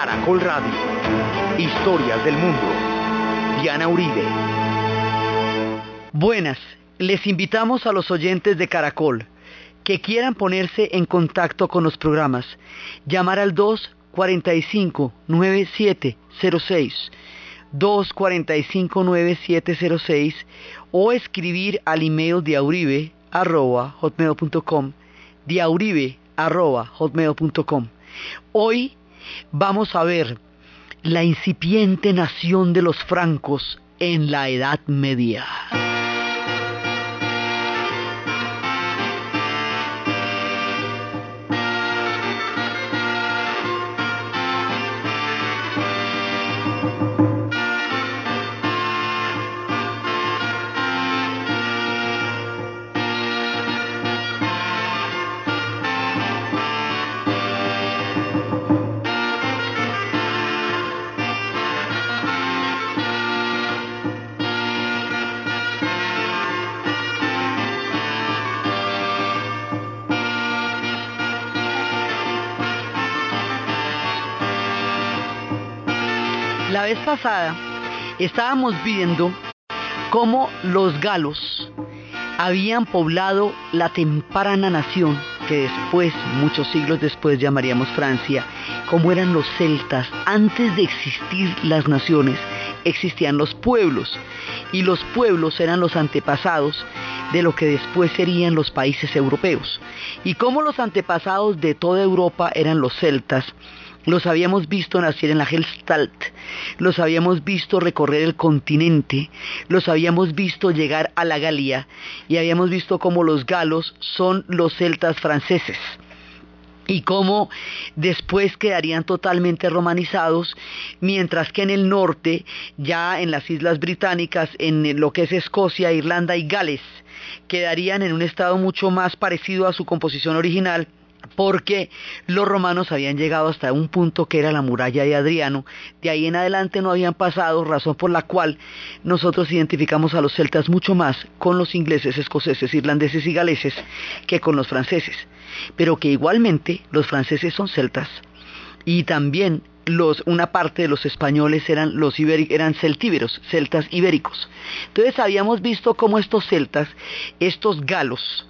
Caracol Radio. Historias del mundo. Diana Uribe. Buenas, les invitamos a los oyentes de Caracol que quieran ponerse en contacto con los programas, llamar al 245-9706, 245-9706 o escribir al email de arroba hotmail.com, arroba hotmail.com. Hoy vamos a ver la incipiente nación de los francos en la Edad Media. Pasada estábamos viendo cómo los galos habían poblado la temprana nación que después, muchos siglos después llamaríamos Francia, como eran los celtas. Antes de existir las naciones, existían los pueblos y los pueblos eran los antepasados de lo que después serían los países europeos. Y como los antepasados de toda Europa eran los celtas, los habíamos visto nacer en la Hellstalt, los habíamos visto recorrer el continente, los habíamos visto llegar a la Galia. Y habíamos visto cómo los galos son los celtas franceses. Y cómo después quedarían totalmente romanizados, mientras que en el norte, ya en las islas británicas, en lo que es Escocia, Irlanda y Gales, quedarían en un estado mucho más parecido a su composición original, porque los romanos habían llegado hasta un punto que era la muralla de Adriano, de ahí en adelante no habían pasado, razón por la cual nosotros identificamos a los celtas mucho más con los ingleses, escoceses, irlandeses y galeses que con los franceses, pero que igualmente los franceses son celtas. Y también una parte de los españoles eran eran celtíberos, celtas ibéricos. Entonces habíamos visto cómo estos celtas, estos galos,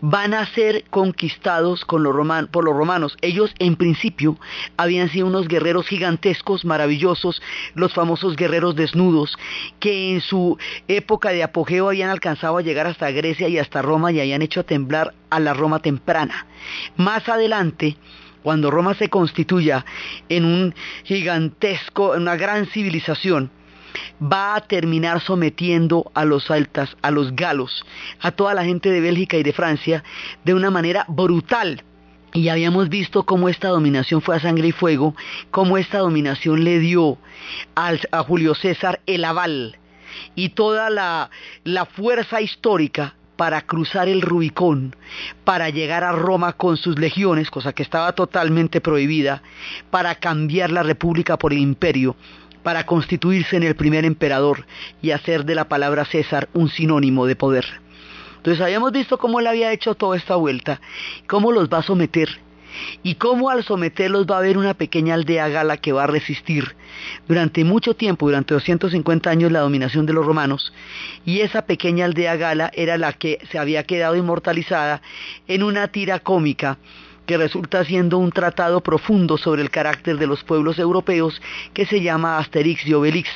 van a ser conquistados por los romanos. Ellos en principio habían sido unos guerreros gigantescos, maravillosos, los famosos guerreros desnudos, que en su época de apogeo habían alcanzado a llegar hasta Grecia y hasta Roma y habían hecho temblar a la Roma temprana. Más adelante, cuando Roma se constituya en un gigantesco, en una gran civilización, va a terminar sometiendo a los altas, a los galos, a toda la gente de Bélgica y de Francia de una manera brutal. Y habíamos visto cómo esta dominación fue a sangre y fuego, cómo esta dominación le dio a Julio César el aval y toda la, fuerza histórica para cruzar el Rubicón, para llegar a Roma con sus legiones, cosa que estaba totalmente prohibida, para cambiar la república por el imperio para constituirse en el primer emperador y hacer de la palabra César un sinónimo de poder. Entonces habíamos visto cómo él había hecho toda esta vuelta, cómo los va a someter y cómo al someterlos va a haber una pequeña aldea gala que va a resistir durante mucho tiempo, durante 250 años, la dominación de los romanos, y esa pequeña aldea gala era la que se había quedado inmortalizada en una tira cómica que resulta siendo un tratado profundo sobre el carácter de los pueblos europeos que se llama Asterix y Obelix,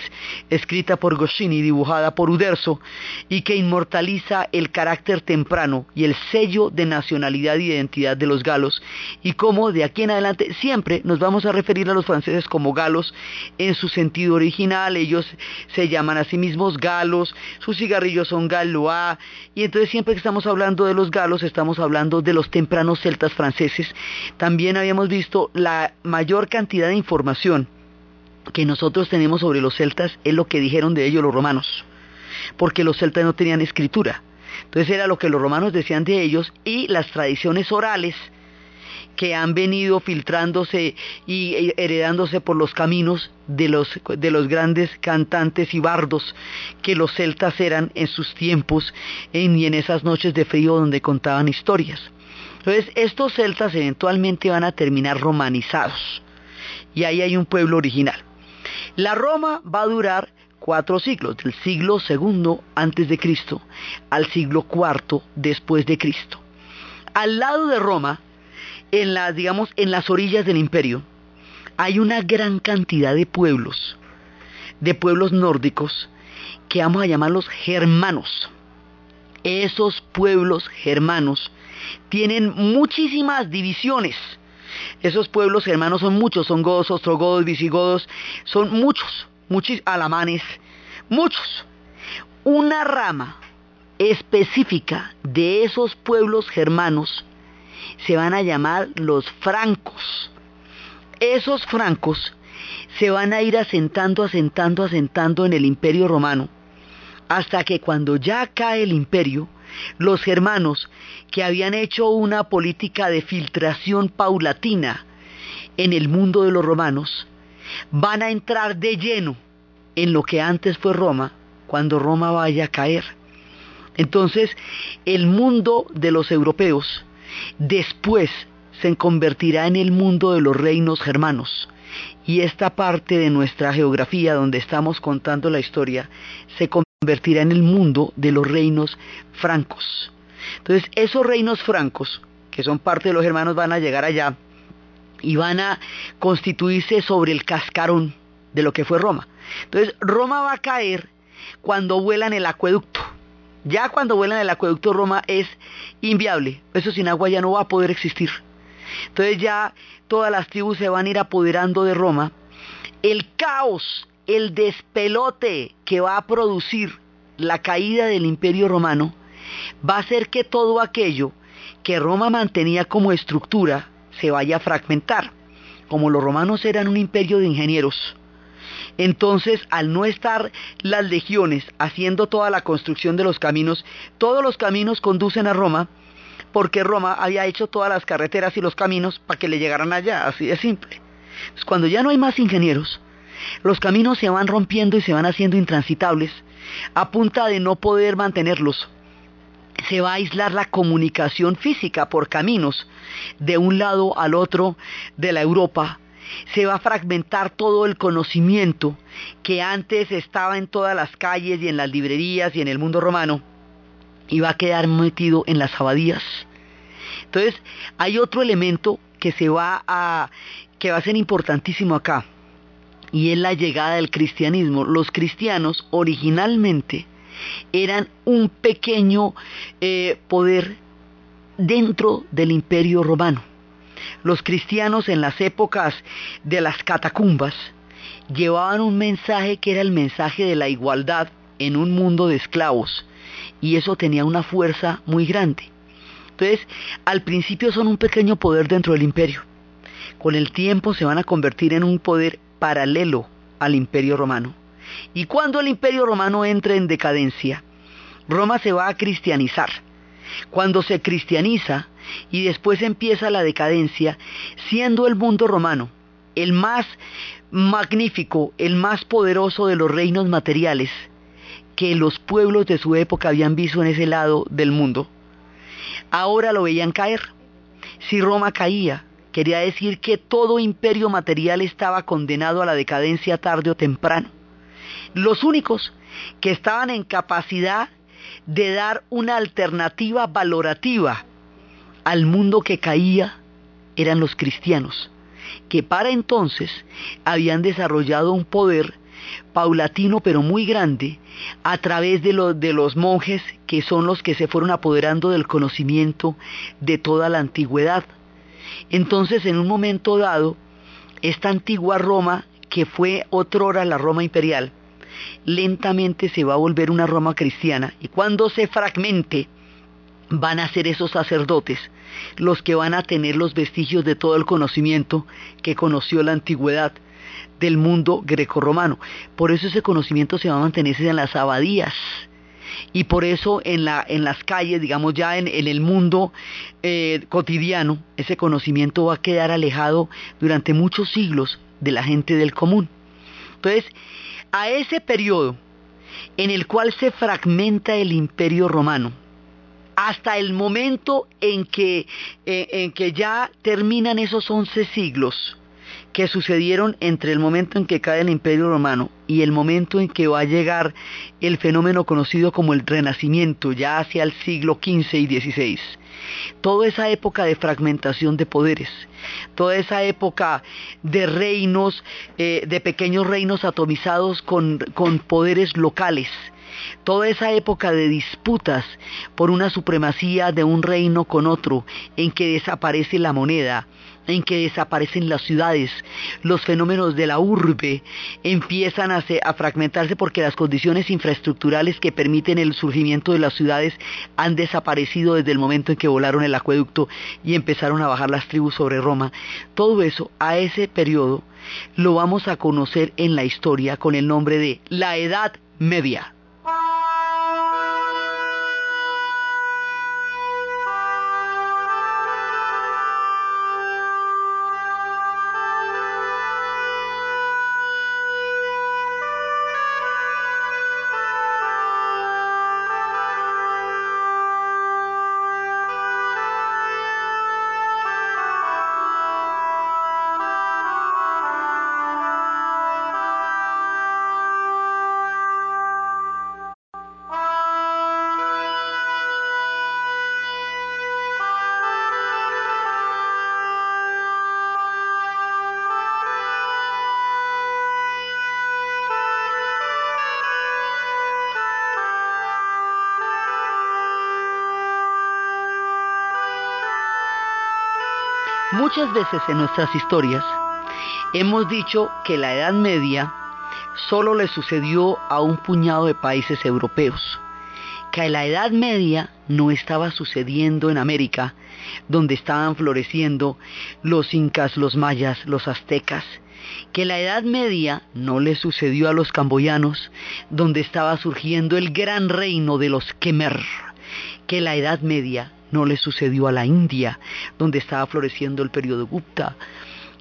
escrita por Goscinny, dibujada por Uderzo, y que inmortaliza el carácter temprano y el sello de nacionalidad e identidad de los galos, y cómo de aquí en adelante siempre nos vamos a referir a los franceses como galos en su sentido original, ellos se llaman a sí mismos galos, sus cigarrillos son galois, y entonces siempre que estamos hablando de los galos estamos hablando de los tempranos celtas franceses, también habíamos visto la mayor cantidad de información que nosotros tenemos sobre los celtas es lo que dijeron de ellos los romanos, porque los celtas no tenían escritura. Entonces era lo que los romanos decían de ellos y las tradiciones orales que han venido filtrándose y heredándose por los caminos de los, de los grandes cantantes y bardos que los celtas eran en sus tiempos y en esas noches de frío donde contaban historias. Entonces, estos celtas eventualmente van a terminar romanizados. y ahí hay un pueblo original. La Roma va a durar cuatro siglos, del siglo segundo antes de Cristo al siglo cuarto después de Cristo. Al lado de Roma, en las, digamos, en las orillas del imperio, hay una gran cantidad de pueblos, de pueblos nórdicos, que vamos a llamarlos germanos. Esos pueblos germanos tienen muchísimas divisiones. Esos pueblos germanos son muchos, son godos, ostrogodos, visigodos, son muchos, muchos alamanes, muchos. Una rama específica de esos pueblos germanos se van a llamar los francos. Esos francos se van a ir asentando, asentando, asentando en el imperio romano, hasta que cuando ya cae el imperio, los germanos, que habían hecho una política de filtración paulatina en el mundo de los romanos, van a entrar de lleno en lo que antes fue Roma, cuando Roma vaya a caer. Entonces, el mundo de los europeos después se convertirá en el mundo de los reinos germanos. Y esta parte de nuestra geografía donde estamos contando la historia se convertirá en el mundo de los reinos francos. Entonces, esos reinos francos, que son parte de los germanos, van a llegar allá y van a constituirse sobre el cascarón de lo que fue Roma. Entonces, Roma va a caer cuando vuelan el acueducto. Ya cuando vuelan el acueducto Roma es inviable. Eso sin agua ya no va a poder existir. Entonces ya todas las tribus se van a ir apoderando de Roma. El caos, el despelote que va a producir la caída del imperio romano va a hacer que todo aquello que Roma mantenía como estructura se vaya a fragmentar. Como los romanos eran un imperio de ingenieros, entonces, al no estar las legiones haciendo toda la construcción de los caminos, todos los caminos conducen a Roma, porque Roma había hecho todas las carreteras y los caminos para que le llegaran allá, así de simple. cuando ya no hay más ingenieros, los caminos se van rompiendo y se van haciendo intransitables, a punta de no poder mantenerlos. Se va a aislar la comunicación física por caminos de un lado al otro de la Europa se va a fragmentar todo el conocimiento que antes estaba en todas las calles y en las librerías y en el mundo romano y va a quedar metido en las abadías. Entonces, hay otro elemento que se va a que va a ser importantísimo acá y es la llegada del cristianismo. Los cristianos originalmente eran un pequeño eh, poder dentro del imperio romano los cristianos en las épocas de las catacumbas llevaban un mensaje que era el mensaje de la igualdad en un mundo de esclavos y eso tenía una fuerza muy grande. Entonces, al principio son un pequeño poder dentro del imperio. Con el tiempo se van a convertir en un poder paralelo al imperio romano. Y cuando el imperio romano entre en decadencia, Roma se va a cristianizar. Cuando se cristianiza, y después empieza la decadencia, siendo el mundo romano el más magnífico, el más poderoso de los reinos materiales que los pueblos de su época habían visto en ese lado del mundo. Ahora lo veían caer. Si Roma caía, quería decir que todo imperio material estaba condenado a la decadencia tarde o temprano. Los únicos que estaban en capacidad de dar una alternativa valorativa al mundo que caía eran los cristianos, que para entonces habían desarrollado un poder paulatino pero muy grande a través de, de los monjes que son los que se fueron apoderando del conocimiento de toda la antigüedad. Entonces en un momento dado, esta antigua Roma, que fue otrora la Roma imperial, lentamente se va a volver una Roma cristiana y cuando se fragmente, van a ser esos sacerdotes los que van a tener los vestigios de todo el conocimiento que conoció la antigüedad del mundo grecorromano. Por eso ese conocimiento se va a mantener en las abadías. Y por eso en, la, en las calles, digamos ya en, el mundo eh, cotidiano, ese conocimiento va a quedar alejado durante muchos siglos de la gente del común. Entonces, a ese periodo en el cual se fragmenta el imperio romano, hasta el momento en que, eh, en que ya terminan esos once siglos, que sucedieron entre el momento en que cae el Imperio Romano y el momento en que va a llegar el fenómeno conocido como el Renacimiento, ya hacia el siglo XV y XVI. Toda esa época de fragmentación de poderes, toda esa época de reinos, eh, de pequeños reinos atomizados con, con poderes locales, toda esa época de disputas por una supremacía de un reino con otro, en que desaparece la moneda, en que desaparecen las ciudades, los fenómenos de la urbe empiezan a, fragmentarse porque las condiciones infraestructurales que permiten el surgimiento de las ciudades han desaparecido desde el momento en que volaron el acueducto y empezaron a bajar las tribus sobre Roma. Todo eso, a ese periodo, lo vamos a conocer en la historia con el nombre de la Edad Media. Muchas veces en nuestras historias hemos dicho que la Edad Media solo le sucedió a un puñado de países europeos, que la Edad Media no estaba sucediendo en América, donde estaban floreciendo los incas, los mayas, los aztecas, que la Edad Media no le sucedió a los camboyanos, donde estaba surgiendo el gran reino de los Khmer, que la Edad Media no le sucedió a la India, donde estaba floreciendo el periodo Gupta,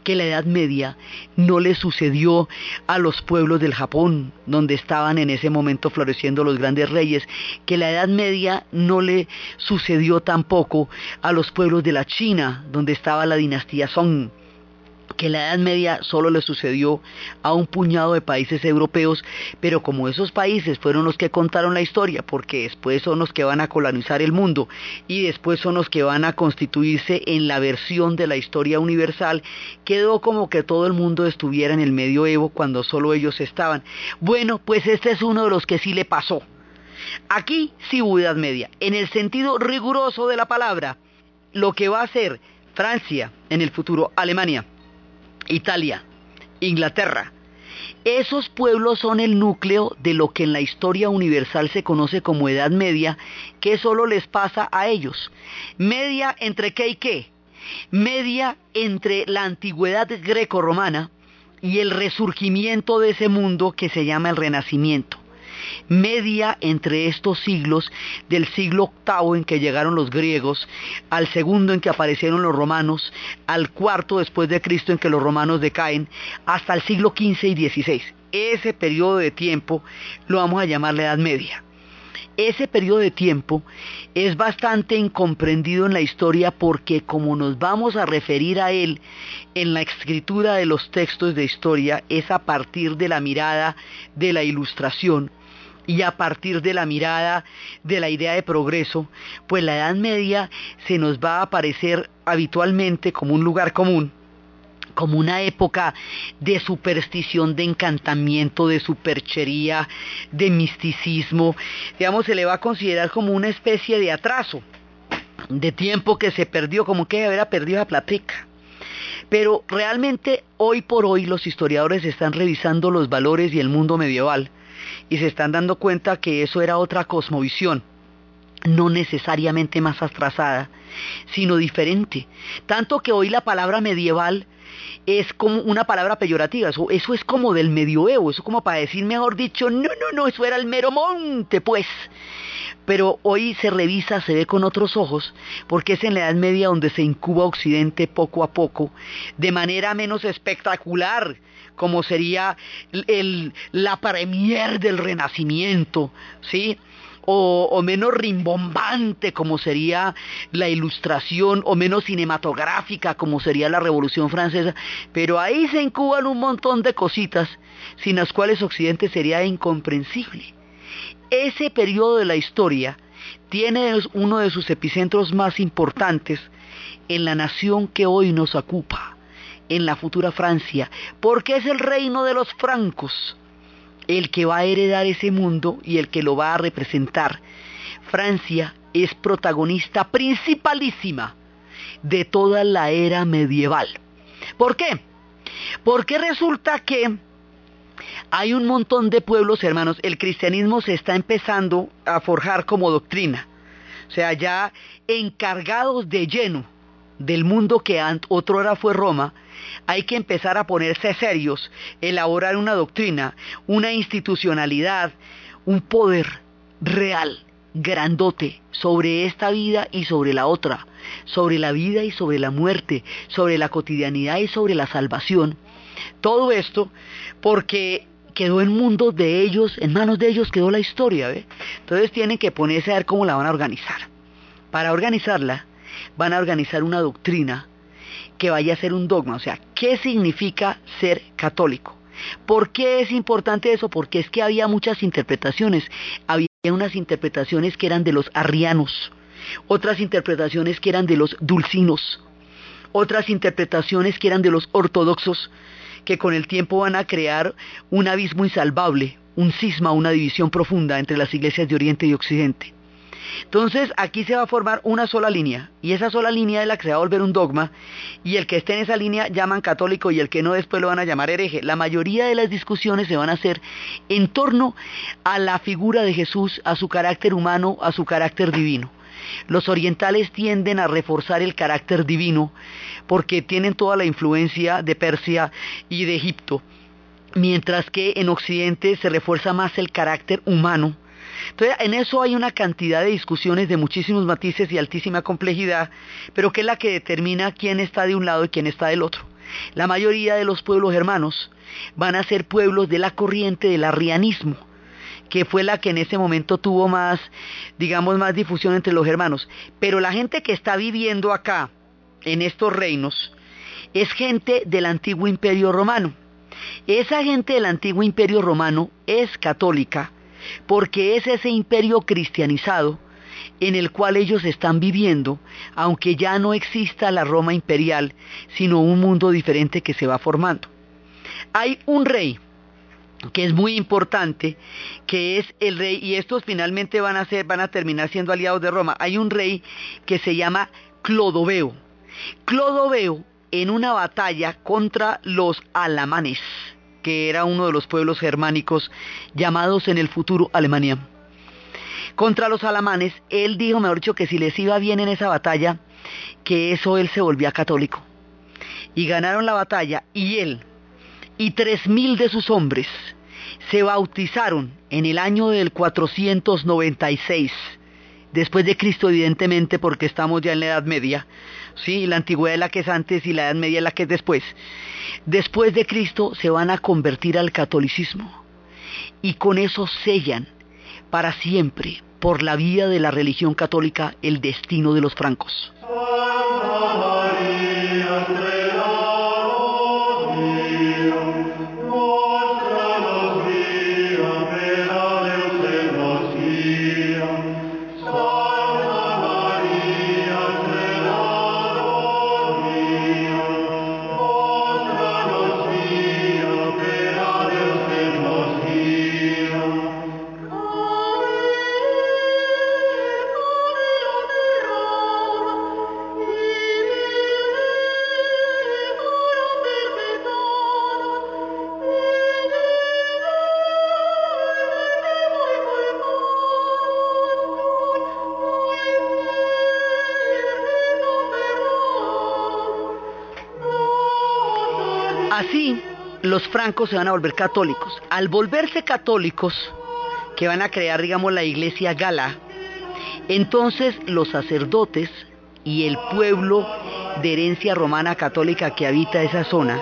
que la Edad Media no le sucedió a los pueblos del Japón, donde estaban en ese momento floreciendo los grandes reyes, que la Edad Media no le sucedió tampoco a los pueblos de la China, donde estaba la dinastía Song, que la Edad Media solo le sucedió a un puñado de países europeos, pero como esos países fueron los que contaron la historia, porque después son los que van a colonizar el mundo y después son los que van a constituirse en la versión de la historia universal, quedó como que todo el mundo estuviera en el medioevo cuando solo ellos estaban. Bueno, pues este es uno de los que sí le pasó. Aquí sí hubo Edad Media, en el sentido riguroso de la palabra, lo que va a ser Francia en el futuro, Alemania, Italia, Inglaterra. Esos pueblos son el núcleo de lo que en la historia universal se conoce como Edad Media, que solo les pasa a ellos. Media entre qué y qué. Media entre la antigüedad greco-romana y el resurgimiento de ese mundo que se llama el Renacimiento media entre estos siglos, del siglo VIII en que llegaron los griegos, al segundo en que aparecieron los romanos, al cuarto después de Cristo en que los romanos decaen, hasta el siglo XV y XVI. Ese periodo de tiempo lo vamos a llamar la Edad Media. Ese periodo de tiempo es bastante incomprendido en la historia porque como nos vamos a referir a él en la escritura de los textos de historia es a partir de la mirada de la ilustración y a partir de la mirada de la idea de progreso, pues la Edad Media se nos va a aparecer habitualmente como un lugar común, como una época de superstición, de encantamiento, de superchería, de misticismo, digamos, se le va a considerar como una especie de atraso, de tiempo que se perdió, como que haber perdido la platica. Pero realmente hoy por hoy los historiadores están revisando los valores y el mundo medieval y se están dando cuenta que eso era otra cosmovisión, no necesariamente más atrasada, sino diferente. Tanto que hoy la palabra medieval es como una palabra peyorativa, eso, es como del medioevo, eso como para decir, mejor dicho, no, no, no, eso era el mero monte, pues. Pero hoy se revisa, se ve con otros ojos, porque es en la Edad Media donde se incuba Occidente poco a poco, de manera menos espectacular, como sería la premier del Renacimiento, ¿sí? o, menos rimbombante como sería la ilustración, o menos cinematográfica como sería la Revolución Francesa, pero ahí se incuban un montón de cositas sin las cuales Occidente sería incomprensible. Ese periodo de la historia tiene uno de sus epicentros más importantes en la nación que hoy nos ocupa, en la futura Francia, porque es el reino de los francos el que va a heredar ese mundo y el que lo va a representar. Francia es protagonista principalísima de toda la era medieval. ¿Por qué? Porque resulta que hay un montón de pueblos, hermanos, el cristianismo se está empezando a forjar como doctrina. O sea, ya encargados de lleno del mundo que otrora fue Roma, hay que empezar a ponerse serios, elaborar una doctrina, una institucionalidad, un poder real, grandote, sobre esta vida y sobre la otra, sobre la vida y sobre la muerte, sobre la cotidianidad y sobre la salvación. Todo esto porque quedó el mundo de ellos, en manos de ellos quedó la historia, ¿ve? Entonces tienen que ponerse a ver cómo la van a organizar. Para organizarla, van a organizar una doctrina que vaya a ser un dogma. O sea, ¿qué significa ser católico? ¿Por qué es importante eso? Porque es que había muchas interpretaciones. Había unas interpretaciones que eran de los arrianos, otras interpretaciones que eran de los dulcinos, otras interpretaciones que eran de los ortodoxos, que con el tiempo van a crear un abismo insalvable, un cisma, una división profunda entre las iglesias de Oriente y Occidente. Entonces aquí se va a formar una sola línea y esa sola línea es la que se va a volver un dogma y el que esté en esa línea llaman católico y el que no después lo van a llamar hereje. La mayoría de las discusiones se van a hacer en torno a la figura de Jesús, a su carácter humano, a su carácter divino. Los orientales tienden a reforzar el carácter divino porque tienen toda la influencia de Persia y de Egipto, mientras que en Occidente se refuerza más el carácter humano entonces, en eso hay una cantidad de discusiones de muchísimos matices y altísima complejidad, pero que es la que determina quién está de un lado y quién está del otro. La mayoría de los pueblos hermanos van a ser pueblos de la corriente del arrianismo, que fue la que en ese momento tuvo más, digamos, más difusión entre los hermanos. Pero la gente que está viviendo acá, en estos reinos, es gente del antiguo imperio romano. Esa gente del antiguo imperio romano es católica, porque es ese imperio cristianizado en el cual ellos están viviendo, aunque ya no exista la Roma imperial, sino un mundo diferente que se va formando. Hay un rey que es muy importante, que es el rey, y estos finalmente van a van a terminar siendo aliados de Roma. Hay un rey que se llama Clodoveo. Clodoveo en una batalla contra los alamanes que era uno de los pueblos germánicos llamados en el futuro Alemania. Contra los alamanes, él dijo, mejor dicho, que si les iba bien en esa batalla, que eso él se volvía católico. Y ganaron la batalla y él y tres mil de sus hombres se bautizaron en el año del 496 después de Cristo evidentemente porque estamos ya en la Edad Media, ¿sí? la antigüedad es la que es antes y la Edad Media es la que es después. Después de Cristo se van a convertir al catolicismo y con eso sellan para siempre por la vía de la religión católica el destino de los francos. Los francos se van a volver católicos. Al volverse católicos, que van a crear, digamos, la iglesia gala, entonces los sacerdotes y el pueblo de herencia romana católica que habita esa zona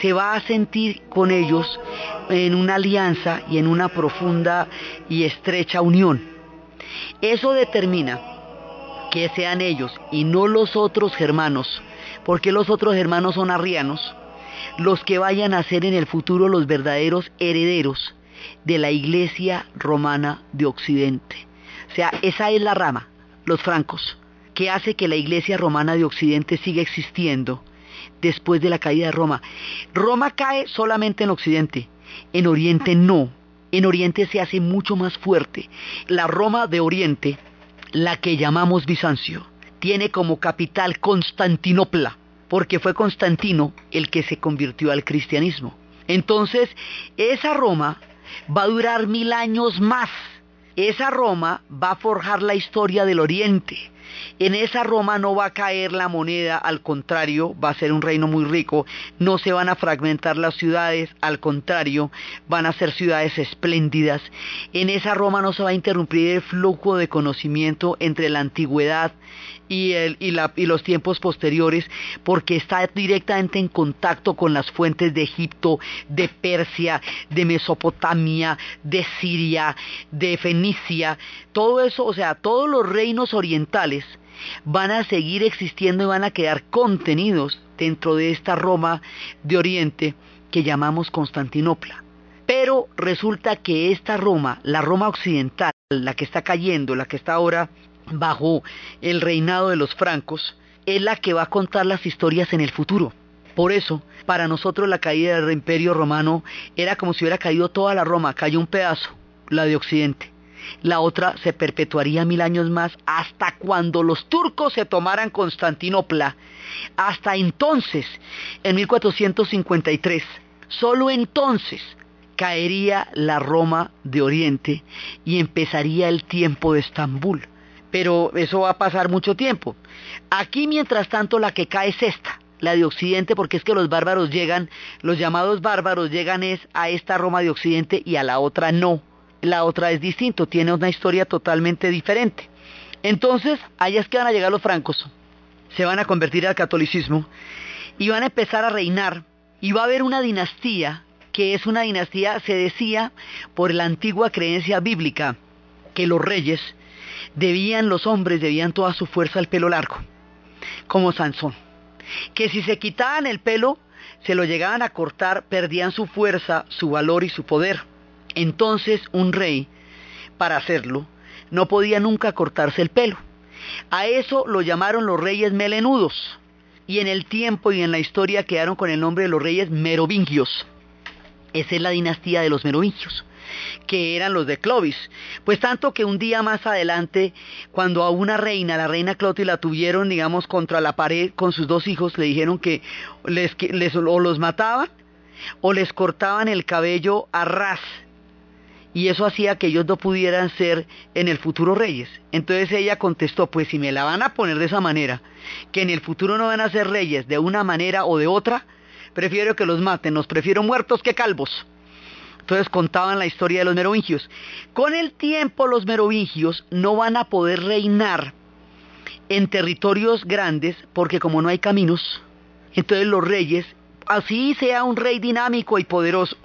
se va a sentir con ellos en una alianza y en una profunda y estrecha unión. Eso determina que sean ellos y no los otros germanos, porque los otros hermanos son arrianos, los que vayan a ser en el futuro los verdaderos herederos de la Iglesia Romana de Occidente. O sea, esa es la rama, los francos, que hace que la Iglesia Romana de Occidente siga existiendo después de la caída de Roma. Roma cae solamente en Occidente, en Oriente no. En Oriente se hace mucho más fuerte. La Roma de Oriente, la que llamamos Bizancio, tiene como capital Constantinopla, porque fue Constantino el que se convirtió al cristianismo. Entonces, esa Roma va a durar mil años más. Esa Roma va a forjar la historia del Oriente. En esa Roma no va a caer la moneda, al contrario, va a ser un reino muy rico, no se van a fragmentar las ciudades, al contrario, van a ser ciudades espléndidas. En esa Roma no se va a interrumpir el flujo de conocimiento entre la antigüedad y, los tiempos posteriores porque está directamente en contacto con las fuentes de Egipto, de Persia, de Mesopotamia, de Siria, de Fenicia, todo eso, o sea, todos los reinos orientales van a seguir existiendo y van a quedar contenidos dentro de esta Roma de Oriente que llamamos Constantinopla. Pero resulta que esta Roma, la Roma occidental, la que está cayendo, la que está ahora bajo el reinado de los francos, es la que va a contar las historias en el futuro. Por eso, para nosotros la caída del imperio romano era como si hubiera caído toda la Roma, cayó un pedazo, la de Occidente. La otra se perpetuaría mil años más hasta cuando los turcos se tomaran Constantinopla. Hasta entonces, en 1453, solo entonces caería la Roma de Oriente y empezaría el tiempo de Estambul pero eso va a pasar mucho tiempo. Aquí, mientras tanto, la que cae es esta, la de Occidente, porque es que los bárbaros llegan, los llamados bárbaros llegan es a esta Roma de Occidente y a la otra no. La otra es distinto, tiene una historia totalmente diferente. Entonces, allá es que van a llegar los francos, se van a convertir al catolicismo y van a empezar a reinar y va a haber una dinastía que es una dinastía, se decía, por la antigua creencia bíblica, que los reyes debían los hombres, debían toda su fuerza al pelo largo, como Sansón. Que si se quitaban el pelo, se lo llegaban a cortar, perdían su fuerza, su valor y su poder. Entonces un rey, para hacerlo, no podía nunca cortarse el pelo. A eso lo llamaron los reyes melenudos. Y en el tiempo y en la historia quedaron con el nombre de los reyes merovingios. Esa es la dinastía de los merovingios que eran los de Clovis. Pues tanto que un día más adelante, cuando a una reina, la reina Clotis, la tuvieron, digamos, contra la pared con sus dos hijos, le dijeron que les, les o los mataban o les cortaban el cabello a ras. Y eso hacía que ellos no pudieran ser en el futuro reyes. Entonces ella contestó, pues si me la van a poner de esa manera, que en el futuro no van a ser reyes de una manera o de otra, prefiero que los maten, los prefiero muertos que calvos. Entonces contaban la historia de los merovingios. Con el tiempo los merovingios no van a poder reinar en territorios grandes porque como no hay caminos, entonces los reyes, así sea un rey dinámico y poderoso,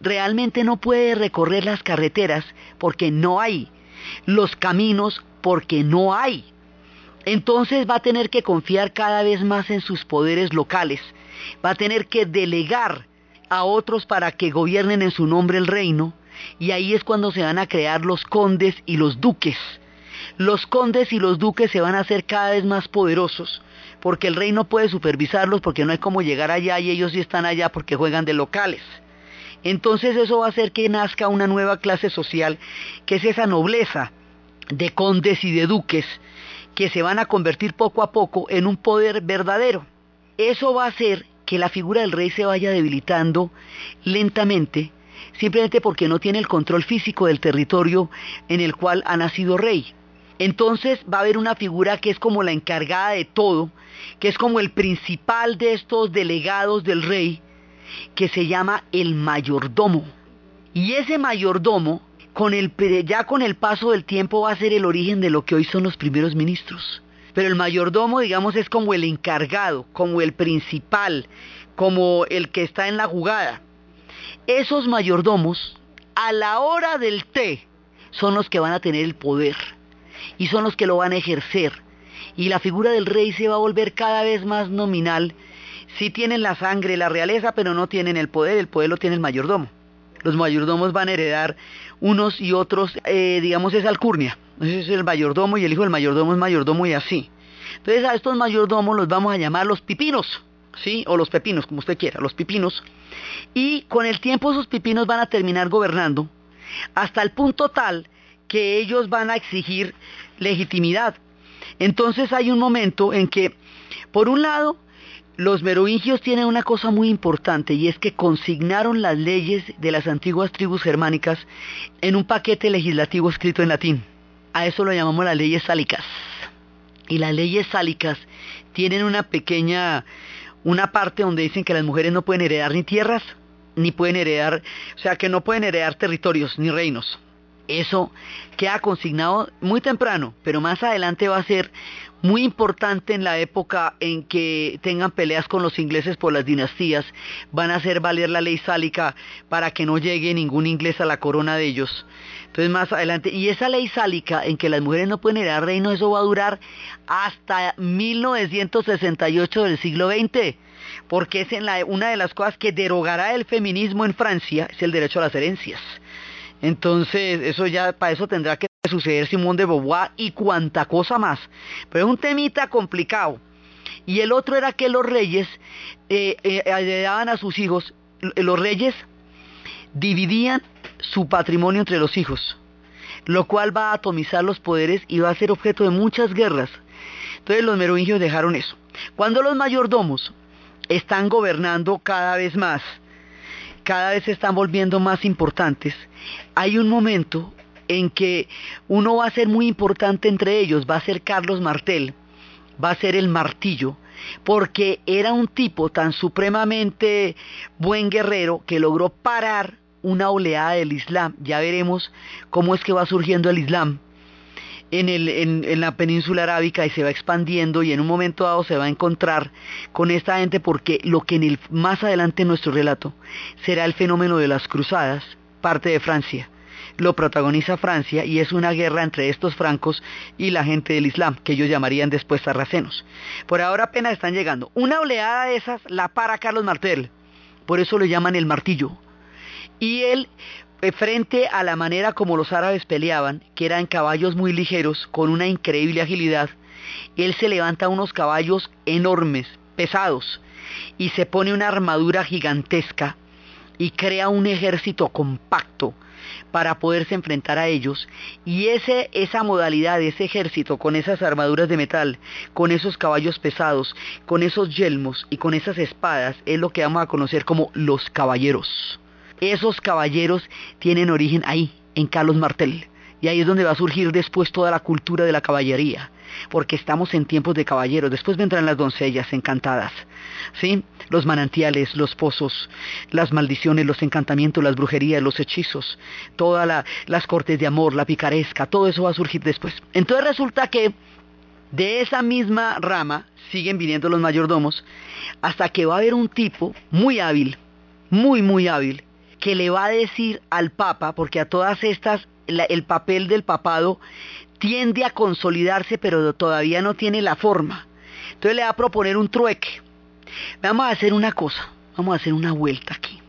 realmente no puede recorrer las carreteras porque no hay, los caminos porque no hay. Entonces va a tener que confiar cada vez más en sus poderes locales, va a tener que delegar a otros para que gobiernen en su nombre el reino, y ahí es cuando se van a crear los condes y los duques. Los condes y los duques se van a hacer cada vez más poderosos, porque el rey no puede supervisarlos, porque no hay cómo llegar allá y ellos sí están allá porque juegan de locales. Entonces eso va a hacer que nazca una nueva clase social, que es esa nobleza de condes y de duques, que se van a convertir poco a poco en un poder verdadero. Eso va a hacer que la figura del rey se vaya debilitando lentamente, simplemente porque no tiene el control físico del territorio en el cual ha nacido rey. Entonces va a haber una figura que es como la encargada de todo, que es como el principal de estos delegados del rey, que se llama el mayordomo. Y ese mayordomo, con el, ya con el paso del tiempo, va a ser el origen de lo que hoy son los primeros ministros pero el mayordomo, digamos, es como el encargado, como el principal, como el que está en la jugada. Esos mayordomos, a la hora del té, son los que van a tener el poder. y son los que lo van a ejercer. Y la figura del rey se va a volver cada vez más nominal. Sí tienen la sangre, la realeza, pero no tienen el poder, el poder lo tiene el mayordomo. Los mayordomos van a heredar unos y otros, eh, digamos, esa alcurnia. Es el mayordomo y el hijo del mayordomo es mayordomo y así. Entonces a estos mayordomos los vamos a llamar los pipinos, ¿sí? O los pepinos, como usted quiera, los pipinos. Y con el tiempo esos pipinos van a terminar gobernando hasta el punto tal que ellos van a exigir legitimidad. Entonces hay un momento en que, por un lado, los merovingios tienen una cosa muy importante y es que consignaron las leyes de las antiguas tribus germánicas en un paquete legislativo escrito en latín. A eso lo llamamos las leyes sálicas. Y las leyes sálicas tienen una pequeña, una parte donde dicen que las mujeres no pueden heredar ni tierras, ni pueden heredar, o sea, que no pueden heredar territorios ni reinos. Eso queda consignado muy temprano, pero más adelante va a ser muy importante en la época en que tengan peleas con los ingleses por las dinastías. Van a hacer valer la ley sálica para que no llegue ningún inglés a la corona de ellos. Entonces más adelante, y esa ley sálica en que las mujeres no pueden heredar reino, eso va a durar hasta 1968 del siglo XX porque es en la, una de las cosas que derogará el feminismo en Francia, es el derecho a las herencias. Entonces, eso ya, para eso tendrá que suceder Simón de Beauvoir y cuanta cosa más. Pero es un temita complicado. Y el otro era que los reyes eh, eh, heredaban a sus hijos, los reyes dividían su patrimonio entre los hijos, lo cual va a atomizar los poderes y va a ser objeto de muchas guerras. Entonces los merovingios dejaron eso. Cuando los mayordomos están gobernando cada vez más, cada vez se están volviendo más importantes, hay un momento en que uno va a ser muy importante entre ellos, va a ser Carlos Martel, va a ser el martillo, porque era un tipo tan supremamente buen guerrero que logró parar una oleada del Islam. Ya veremos cómo es que va surgiendo el Islam en, la península arábica y se va expandiendo y en un momento dado se va a encontrar con esta gente porque lo que en el, más adelante en nuestro relato será el fenómeno de las cruzadas, parte de Francia. Lo protagoniza Francia y es una guerra entre estos francos y la gente del Islam, que ellos llamarían después sarracenos. Por ahora apenas están llegando. Una oleada de esas la para Carlos Martel, por eso lo llaman el martillo. Y él eh, frente a la manera como los árabes peleaban, que eran caballos muy ligeros, con una increíble agilidad, él se levanta unos caballos enormes, pesados, y se pone una armadura gigantesca y crea un ejército compacto para poderse enfrentar a ellos y ese, esa modalidad ese ejército con esas armaduras de metal, con esos caballos pesados, con esos yelmos y con esas espadas es lo que vamos a conocer como los caballeros. Esos caballeros tienen origen ahí, en Carlos Martel. Y ahí es donde va a surgir después toda la cultura de la caballería, porque estamos en tiempos de caballeros. Después vendrán las doncellas encantadas, ¿sí? Los manantiales, los pozos, las maldiciones, los encantamientos, las brujerías, los hechizos, todas las cortes de amor, la picaresca, todo eso va a surgir después. Entonces resulta que de esa misma rama siguen viniendo los mayordomos hasta que va a haber un tipo muy hábil, muy, muy hábil, que le va a decir al Papa, porque a todas estas el papel del papado tiende a consolidarse, pero todavía no tiene la forma. Entonces le va a proponer un trueque. Vamos a hacer una cosa, vamos a hacer una vuelta aquí.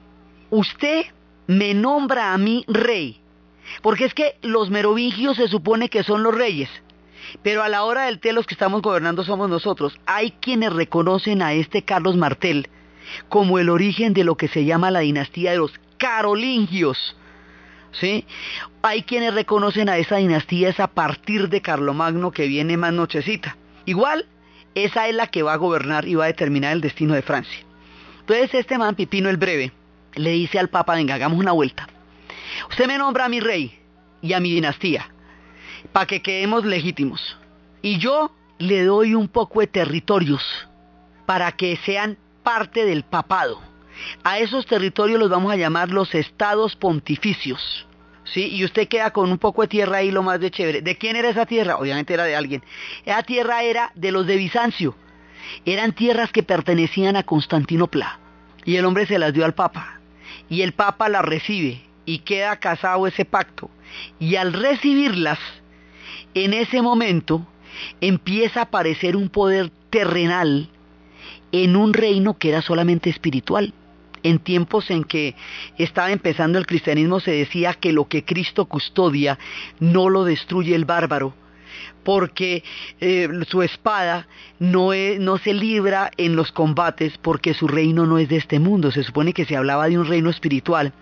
Usted me nombra a mí rey, porque es que los merovingios se supone que son los reyes, pero a la hora del té los que estamos gobernando somos nosotros. Hay quienes reconocen a este Carlos Martel como el origen de lo que se llama la dinastía de los carolingios. ¿Sí? Hay quienes reconocen a esa dinastía es a partir de Carlomagno que viene más nochecita. Igual, esa es la que va a gobernar y va a determinar el destino de Francia. Entonces este man Pipino el Breve le dice al Papa, venga, hagamos una vuelta. Usted me nombra a mi rey y a mi dinastía para que quedemos legítimos. Y yo le doy un poco de territorios para que sean parte del papado. A esos territorios los vamos a llamar los estados pontificios. ¿Sí? Y usted queda con un poco de tierra ahí lo más de chévere. ¿De quién era esa tierra? Obviamente era de alguien. Esa tierra era de los de Bizancio. Eran tierras que pertenecían a Constantinopla. Y el hombre se las dio al Papa. Y el Papa las recibe. Y queda casado ese pacto. Y al recibirlas, en ese momento empieza a aparecer un poder terrenal en un reino que era solamente espiritual. En tiempos en que estaba empezando el cristianismo se decía que lo que Cristo custodia no lo destruye el bárbaro, porque eh, su espada no, no se libra en los combates porque su reino no es de este mundo. Se supone que se hablaba de un reino espiritual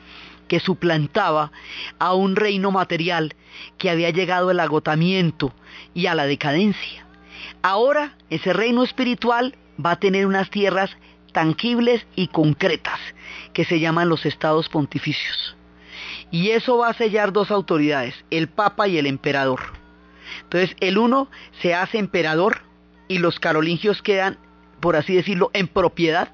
que suplantaba a un reino material que había llegado al agotamiento y a la decadencia. Ahora ese reino espiritual va a tener unas tierras tangibles y concretas que se llaman los estados pontificios. Y eso va a sellar dos autoridades, el Papa y el Emperador. Entonces el uno se hace emperador y los carolingios quedan, por así decirlo, en propiedad.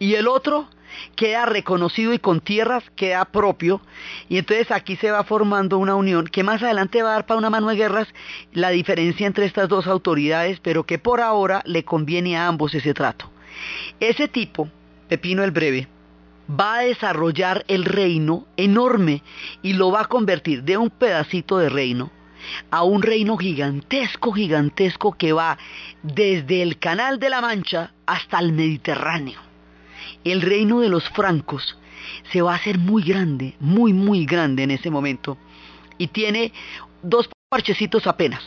Y el otro queda reconocido y con tierras queda propio. Y entonces aquí se va formando una unión que más adelante va a dar para una mano de guerras la diferencia entre estas dos autoridades, pero que por ahora le conviene a ambos ese trato. Ese tipo, Pepino el Breve, va a desarrollar el reino enorme y lo va a convertir de un pedacito de reino a un reino gigantesco, gigantesco que va desde el Canal de la Mancha hasta el Mediterráneo el reino de los francos se va a hacer muy grande, muy, muy grande en ese momento. Y tiene dos parchecitos apenas.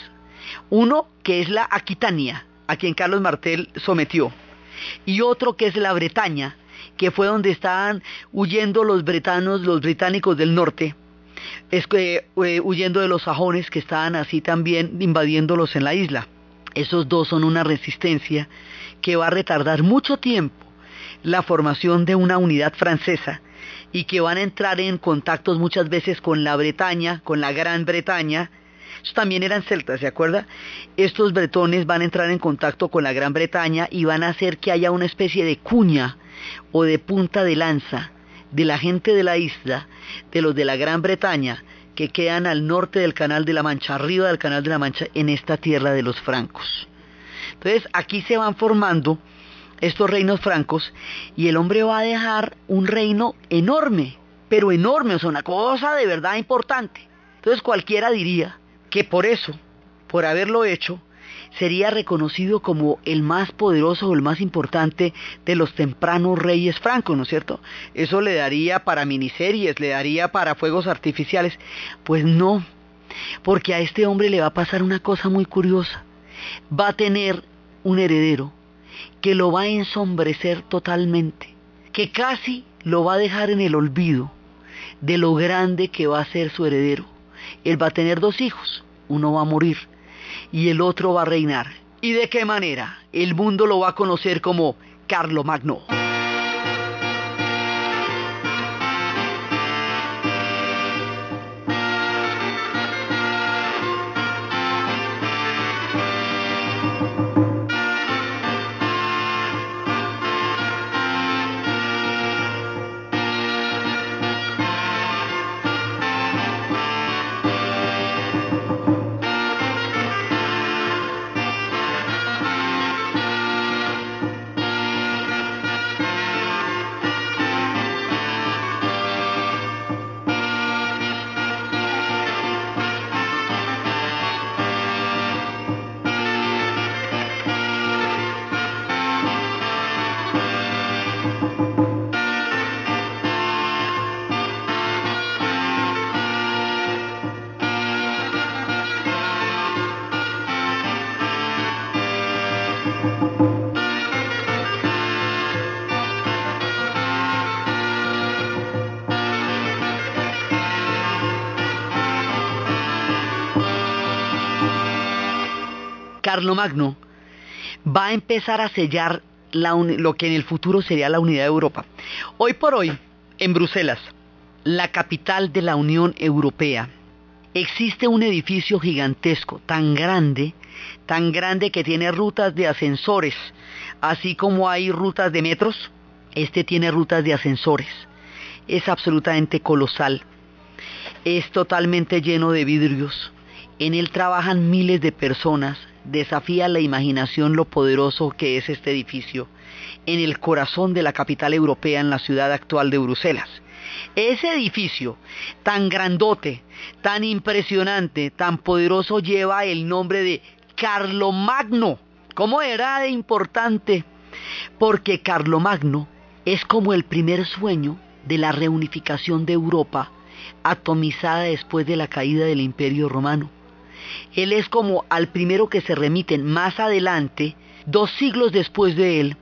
Uno que es la Aquitania, a quien Carlos Martel sometió. Y otro que es la Bretaña, que fue donde estaban huyendo los bretanos, los británicos del norte, es que, eh, huyendo de los sajones que estaban así también invadiéndolos en la isla. Esos dos son una resistencia que va a retardar mucho tiempo la formación de una unidad francesa y que van a entrar en contactos muchas veces con la Bretaña, con la Gran Bretaña. Estos también eran celtas, ¿se acuerda? Estos bretones van a entrar en contacto con la Gran Bretaña y van a hacer que haya una especie de cuña o de punta de lanza de la gente de la isla, de los de la Gran Bretaña, que quedan al norte del Canal de la Mancha, arriba del Canal de la Mancha, en esta tierra de los francos. Entonces aquí se van formando estos reinos francos y el hombre va a dejar un reino enorme, pero enorme, o sea, una cosa de verdad importante. Entonces cualquiera diría que por eso, por haberlo hecho, sería reconocido como el más poderoso o el más importante de los tempranos reyes francos, ¿no es cierto? Eso le daría para miniseries, le daría para fuegos artificiales. Pues no, porque a este hombre le va a pasar una cosa muy curiosa. Va a tener un heredero que lo va a ensombrecer totalmente, que casi lo va a dejar en el olvido de lo grande que va a ser su heredero. Él va a tener dos hijos, uno va a morir y el otro va a reinar. ¿Y de qué manera? El mundo lo va a conocer como Carlo Magno. Magno va a empezar a sellar lo que en el futuro sería la unidad de Europa. Hoy por hoy, en Bruselas, la capital de la Unión Europea, existe un edificio gigantesco, tan grande, tan grande que tiene rutas de ascensores, así como hay rutas de metros, este tiene rutas de ascensores. Es absolutamente colosal. Es totalmente lleno de vidrios. En él trabajan miles de personas, desafía la imaginación lo poderoso que es este edificio en el corazón de la capital europea en la ciudad actual de Bruselas. Ese edificio tan grandote, tan impresionante, tan poderoso lleva el nombre de Carlomagno. ¿Cómo era de importante? Porque Carlomagno es como el primer sueño de la reunificación de Europa, atomizada después de la caída del Imperio Romano. Él es como al primero que se remiten más adelante, dos siglos después de él,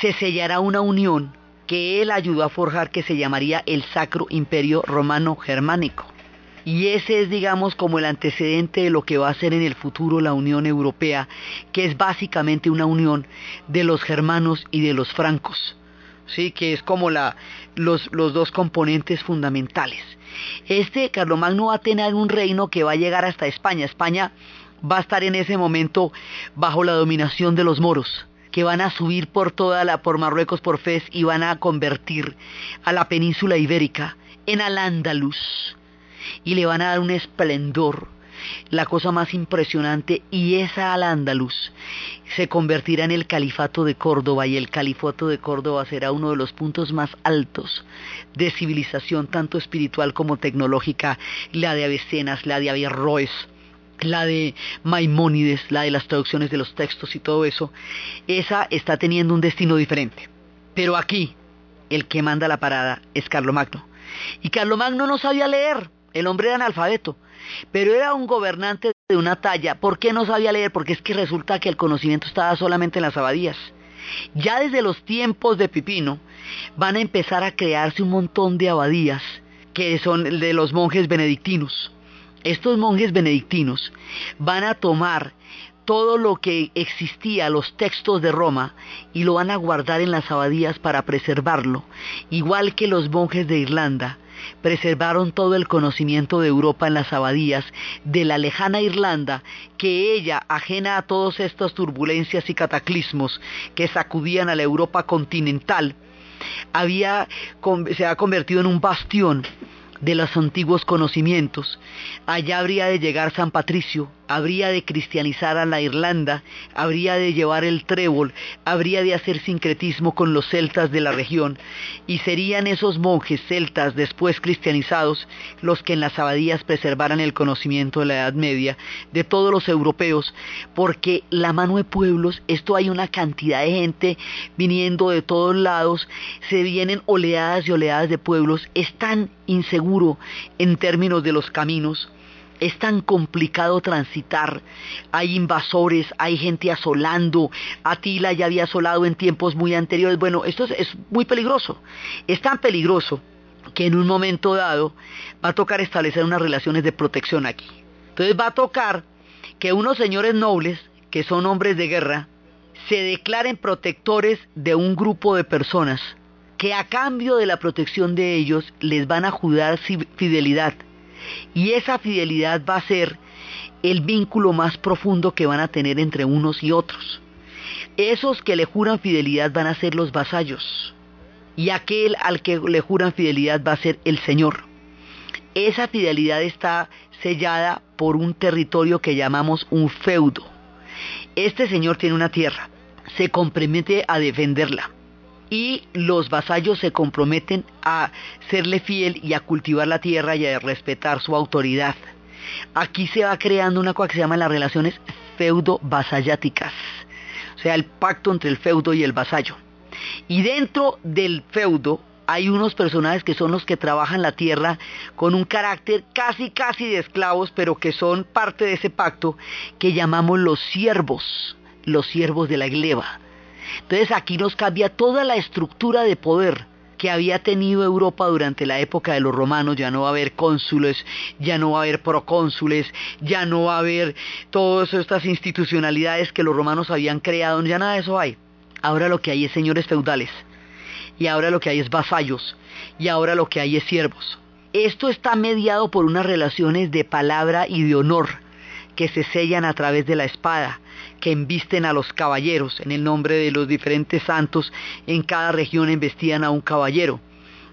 se sellará una unión que él ayudó a forjar que se llamaría el Sacro Imperio Romano Germánico. Y ese es, digamos, como el antecedente de lo que va a ser en el futuro la Unión Europea, que es básicamente una unión de los germanos y de los francos, ¿sí? que es como la, los, los dos componentes fundamentales. Este Carlomagno va a tener un reino que va a llegar hasta España. España va a estar en ese momento bajo la dominación de los moros que van a subir por toda la por Marruecos por Fez y van a convertir a la península ibérica en Al-Ándalus y le van a dar un esplendor la cosa más impresionante y esa al-Ándalus se convertirá en el califato de Córdoba y el califato de Córdoba será uno de los puntos más altos de civilización tanto espiritual como tecnológica, la de Avecenas, la de Averroes, la de Maimónides, la de las traducciones de los textos y todo eso, esa está teniendo un destino diferente. Pero aquí, el que manda la parada es Carlomagno. Y Carlomagno no sabía leer, el hombre era analfabeto, pero era un gobernante de una talla. ¿Por qué no sabía leer? Porque es que resulta que el conocimiento estaba solamente en las abadías. Ya desde los tiempos de Pipino van a empezar a crearse un montón de abadías que son de los monjes benedictinos estos monjes benedictinos van a tomar todo lo que existía, los textos de Roma, y lo van a guardar en las abadías para preservarlo, igual que los monjes de Irlanda preservaron todo el conocimiento de Europa en las abadías de la lejana Irlanda, que ella, ajena a todas estas turbulencias y cataclismos que sacudían a la Europa continental, había, se ha convertido en un bastión de los antiguos conocimientos. Allá habría de llegar San Patricio, habría de cristianizar a la Irlanda, habría de llevar el trébol, habría de hacer sincretismo con los celtas de la región, y serían esos monjes celtas después cristianizados los que en las abadías preservaran el conocimiento de la Edad Media de todos los europeos, porque la mano de pueblos, esto hay una cantidad de gente viniendo de todos lados, se vienen oleadas y oleadas de pueblos, es tan inseguro en términos de los caminos, es tan complicado transitar. Hay invasores, hay gente asolando. Atila ya había asolado en tiempos muy anteriores. Bueno, esto es, muy peligroso. Es tan peligroso que en un momento dado va a tocar establecer unas relaciones de protección aquí. Entonces va a tocar que unos señores nobles, que son hombres de guerra, se declaren protectores de un grupo de personas que a cambio de la protección de ellos les van a jurar fidelidad y esa fidelidad va a ser el vínculo más profundo que van a tener entre unos y otros. Esos que le juran fidelidad van a ser los vasallos. Y aquel al que le juran fidelidad va a ser el Señor. Esa fidelidad está sellada por un territorio que llamamos un feudo. Este señor tiene una tierra, se compromete a defenderla y los vasallos se comprometen a serle fiel y a cultivar la tierra y a respetar su autoridad. Aquí se va creando una cosa que se llama las relaciones feudo-vasalláticas, o sea, el pacto entre el feudo y el vasallo. Y dentro del feudo hay unos personajes que son los que trabajan la tierra con un carácter casi casi de esclavos, pero que son parte de ese pacto que llamamos los siervos, los siervos de la gleba. Entonces aquí nos cambia toda la estructura de poder que había tenido Europa durante la época de los romanos, ya no va a haber cónsules, ya no va a haber procónsules, ya no va a haber todas estas institucionalidades que los romanos habían creado, ya nada de eso hay. Ahora lo que hay es señores feudales, y ahora lo que hay es vasallos, y ahora lo que hay es siervos. Esto está mediado por unas relaciones de palabra y de honor que se sellan a través de la espada, que embisten a los caballeros en el nombre de los diferentes santos, en cada región embestían a un caballero.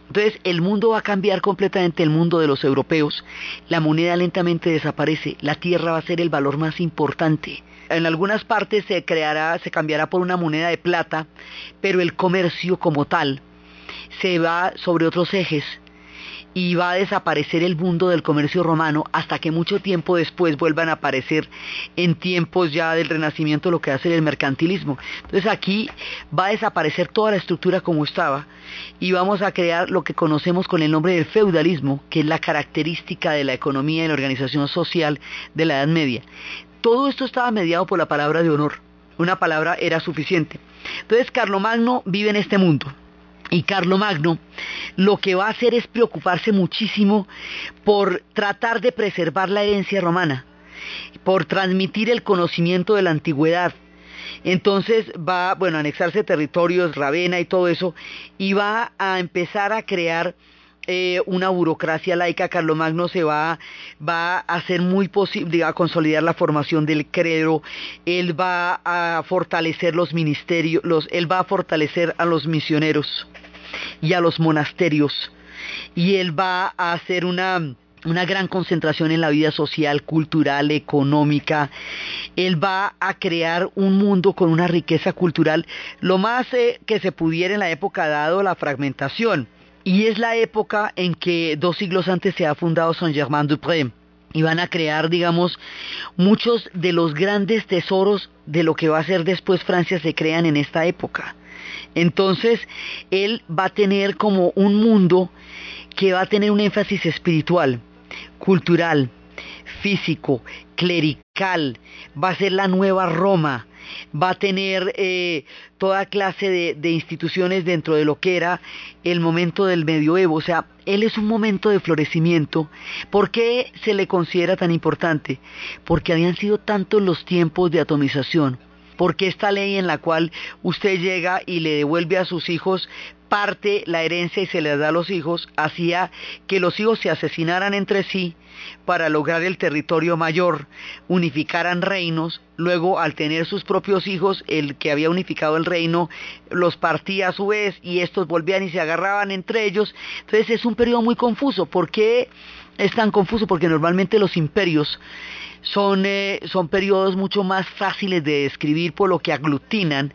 Entonces el mundo va a cambiar completamente el mundo de los europeos, la moneda lentamente desaparece, la tierra va a ser el valor más importante. En algunas partes se creará, se cambiará por una moneda de plata, pero el comercio como tal se va sobre otros ejes y va a desaparecer el mundo del comercio romano hasta que mucho tiempo después vuelvan a aparecer en tiempos ya del renacimiento lo que hace el mercantilismo. Entonces aquí va a desaparecer toda la estructura como estaba y vamos a crear lo que conocemos con el nombre del feudalismo, que es la característica de la economía y la organización social de la Edad Media. Todo esto estaba mediado por la palabra de honor. Una palabra era suficiente. Entonces Carlomagno vive en este mundo y Carlomagno lo que va a hacer es preocuparse muchísimo por tratar de preservar la herencia romana, por transmitir el conocimiento de la antigüedad. Entonces va, bueno, a anexarse territorios, Ravenna y todo eso, y va a empezar a crear eh, una burocracia laica, Carlomagno se va, va a hacer muy posible, a consolidar la formación del credo, él va a fortalecer los ministerios, él va a fortalecer a los misioneros y a los monasterios, y él va a hacer una, una gran concentración en la vida social, cultural, económica. Él va a crear un mundo con una riqueza cultural, lo más eh, que se pudiera en la época dado la fragmentación. Y es la época en que dos siglos antes se ha fundado Saint-Germain-du-Pré. Y van a crear, digamos, muchos de los grandes tesoros de lo que va a ser después Francia se crean en esta época. Entonces, él va a tener como un mundo que va a tener un énfasis espiritual, cultural, físico, clerical, va a ser la nueva Roma, va a tener eh, toda clase de, de, instituciones dentro de lo que era el momento del medioevo. O sea, él es un momento de florecimiento. ¿Por qué se le considera tan importante? Porque habían sido tantos los tiempos de atomización. Porque esta ley en la cual usted llega y le devuelve a sus hijos parte la herencia y se les da a los hijos, hacía que los hijos se asesinaran entre sí para lograr el territorio mayor, unificaran reinos, luego al tener sus propios hijos, el que había unificado el reino los partía a su vez y estos volvían y se agarraban entre ellos. Entonces es un periodo muy confuso. ¿Por qué es tan confuso? Porque normalmente los imperios son, eh, son periodos mucho más fáciles de describir por lo que aglutinan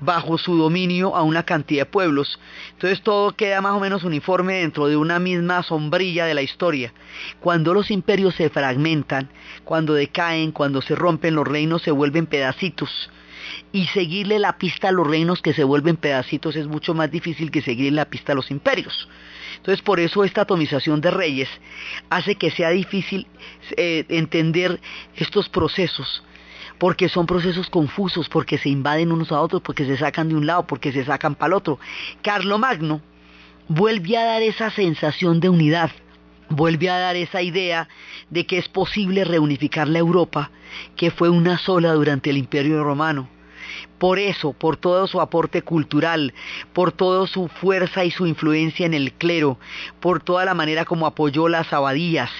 bajo su dominio a una cantidad de pueblos. Entonces todo queda más o menos uniforme dentro de una misma sombrilla de la historia. Cuando los imperios se fragmentan, cuando decaen, cuando se rompen los reinos se vuelven pedacitos. Y seguirle la pista a los reinos que se vuelven pedacitos es mucho más difícil que seguirle la pista a los imperios. Entonces por eso esta atomización de reyes hace que sea difícil eh, entender estos procesos, porque son procesos confusos, porque se invaden unos a otros, porque se sacan de un lado, porque se sacan para el otro. Carlomagno vuelve a dar esa sensación de unidad, vuelve a dar esa idea de que es posible reunificar la Europa, que fue una sola durante el Imperio Romano por eso, por todo su aporte cultural, por toda su fuerza y su influencia en el clero, por toda la manera como apoyó las abadías,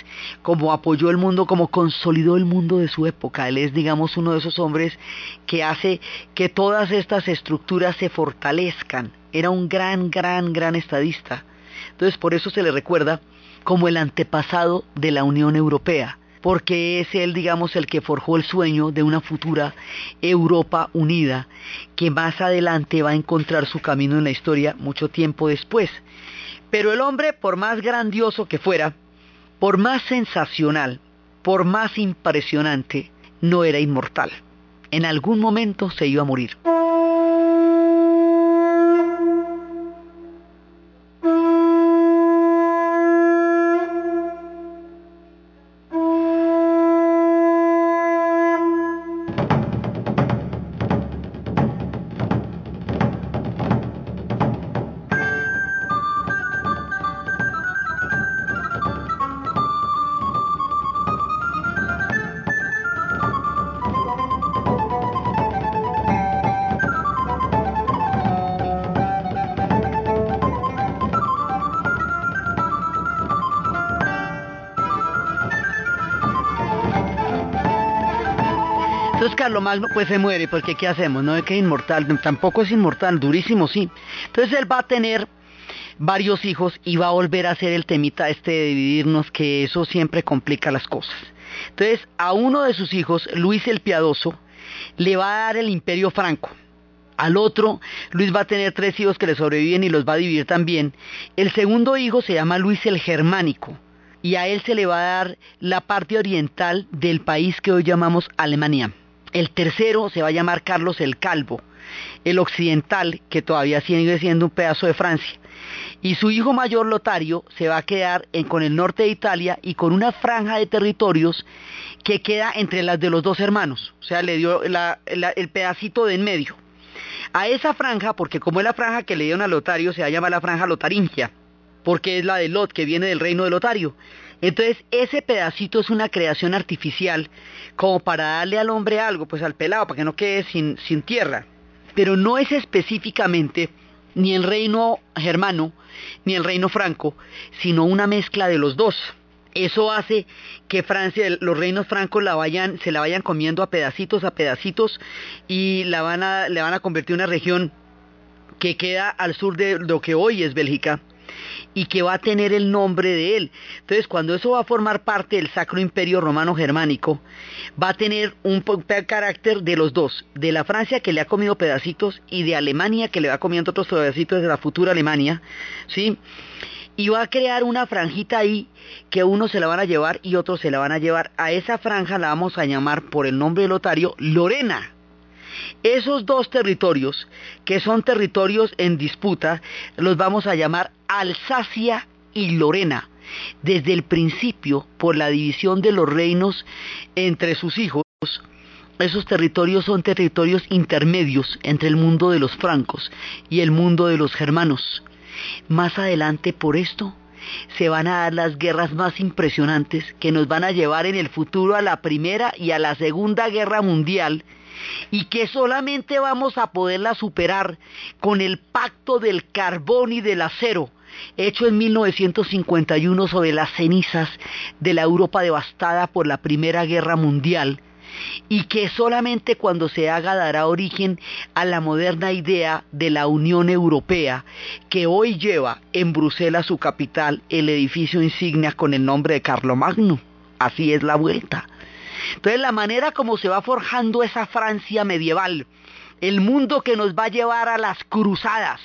como apoyó el mundo, como consolidó el mundo de su época. Él es, digamos, uno de esos hombres que hace que todas estas estructuras se fortalezcan. Era un gran, gran, gran estadista. Entonces, por eso se le recuerda como el antepasado de la Unión Europea porque es él, digamos, el que forjó el sueño de una futura Europa unida, que más adelante va a encontrar su camino en la historia mucho tiempo después. Pero el hombre, por más grandioso que fuera, por más sensacional, por más impresionante, no era inmortal. En algún momento se iba a morir. Magno pues se muere, porque ¿qué hacemos? No es que es inmortal, tampoco es inmortal, durísimo sí. Entonces él va a tener varios hijos y va a volver a hacer el temita este de dividirnos, que eso siempre complica las cosas. Entonces a uno de sus hijos, Luis el Piadoso, le va a dar el imperio franco Al otro, Luis va a tener tres hijos que le sobreviven y los va a dividir también. El segundo hijo se llama Luis el Germánico y a él se le va a dar la parte oriental del país que hoy llamamos Alemania. El tercero se va a llamar Carlos el Calvo, el occidental, que todavía sigue siendo un pedazo de Francia. Y su hijo mayor Lotario se va a quedar con el norte de Italia y con una franja de territorios que queda entre las de los dos hermanos. O sea, le dio el pedacito de en medio. A esa franja, porque como es la franja que le dieron a Lotario, se va a llamar la franja lotaringia, porque es la de Lot, que viene del reino de Lotario. Entonces, ese pedacito es una creación artificial, como para darle al hombre algo, pues al pelado, para que no quede sin, tierra. Pero no es específicamente ni el reino germano, ni el reino franco, sino una mezcla de los dos. Eso hace que Francia, los reinos francos la vayan, se la vayan comiendo a pedacitos, a pedacitos, y le van a convertir en una región que queda al sur de lo que hoy es Bélgica y que va a tener el nombre de él. Entonces, cuando eso va a formar parte del Sacro Imperio Romano Germánico, va a tener un carácter de los dos, de la Francia que le ha comido pedacitos y de Alemania que le va comiendo otros pedacitos de la futura Alemania, ¿sí? y va a crear una franjita ahí que unos se la van a llevar y otros se la van a llevar. A esa franja la vamos a llamar por el nombre de Lotario Lorena. Esos dos territorios, que son territorios en disputa, los vamos a llamar Alsacia y Lorena. Desde el principio, por la división de los reinos entre sus hijos, esos territorios son territorios intermedios entre el mundo de los francos y el mundo de los germanos. Más adelante por esto se van a dar las guerras más impresionantes que nos van a llevar en el futuro a la Primera y a la Segunda Guerra Mundial y que solamente vamos a poderla superar con el pacto del carbón y del acero hecho en 1951 sobre las cenizas de la Europa devastada por la Primera Guerra Mundial y que solamente cuando se haga dará origen a la moderna idea de la Unión Europea, que hoy lleva en Bruselas su capital el edificio insignia con el nombre de Carlomagno. Así es la vuelta. Entonces la manera como se va forjando esa Francia medieval, el mundo que nos va a llevar a las cruzadas,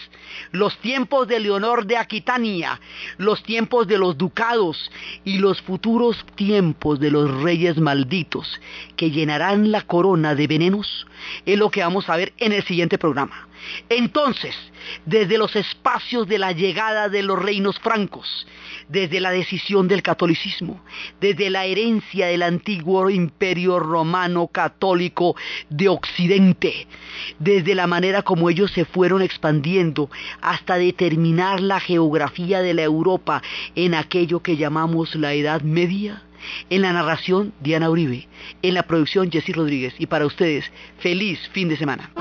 los tiempos de Leonor de Aquitania, los tiempos de los ducados y los futuros tiempos de los reyes malditos que llenarán la corona de venenos, es lo que vamos a ver en el siguiente programa. Entonces, desde los espacios de la llegada de los reinos francos, desde la decisión del catolicismo, desde la herencia del antiguo imperio romano católico de Occidente, desde la manera como ellos se fueron expandiendo hasta determinar la geografía de la Europa en aquello que llamamos la Edad Media. En la narración, Diana Uribe. En la producción, Jessy Rodríguez. Y para ustedes, feliz fin de semana.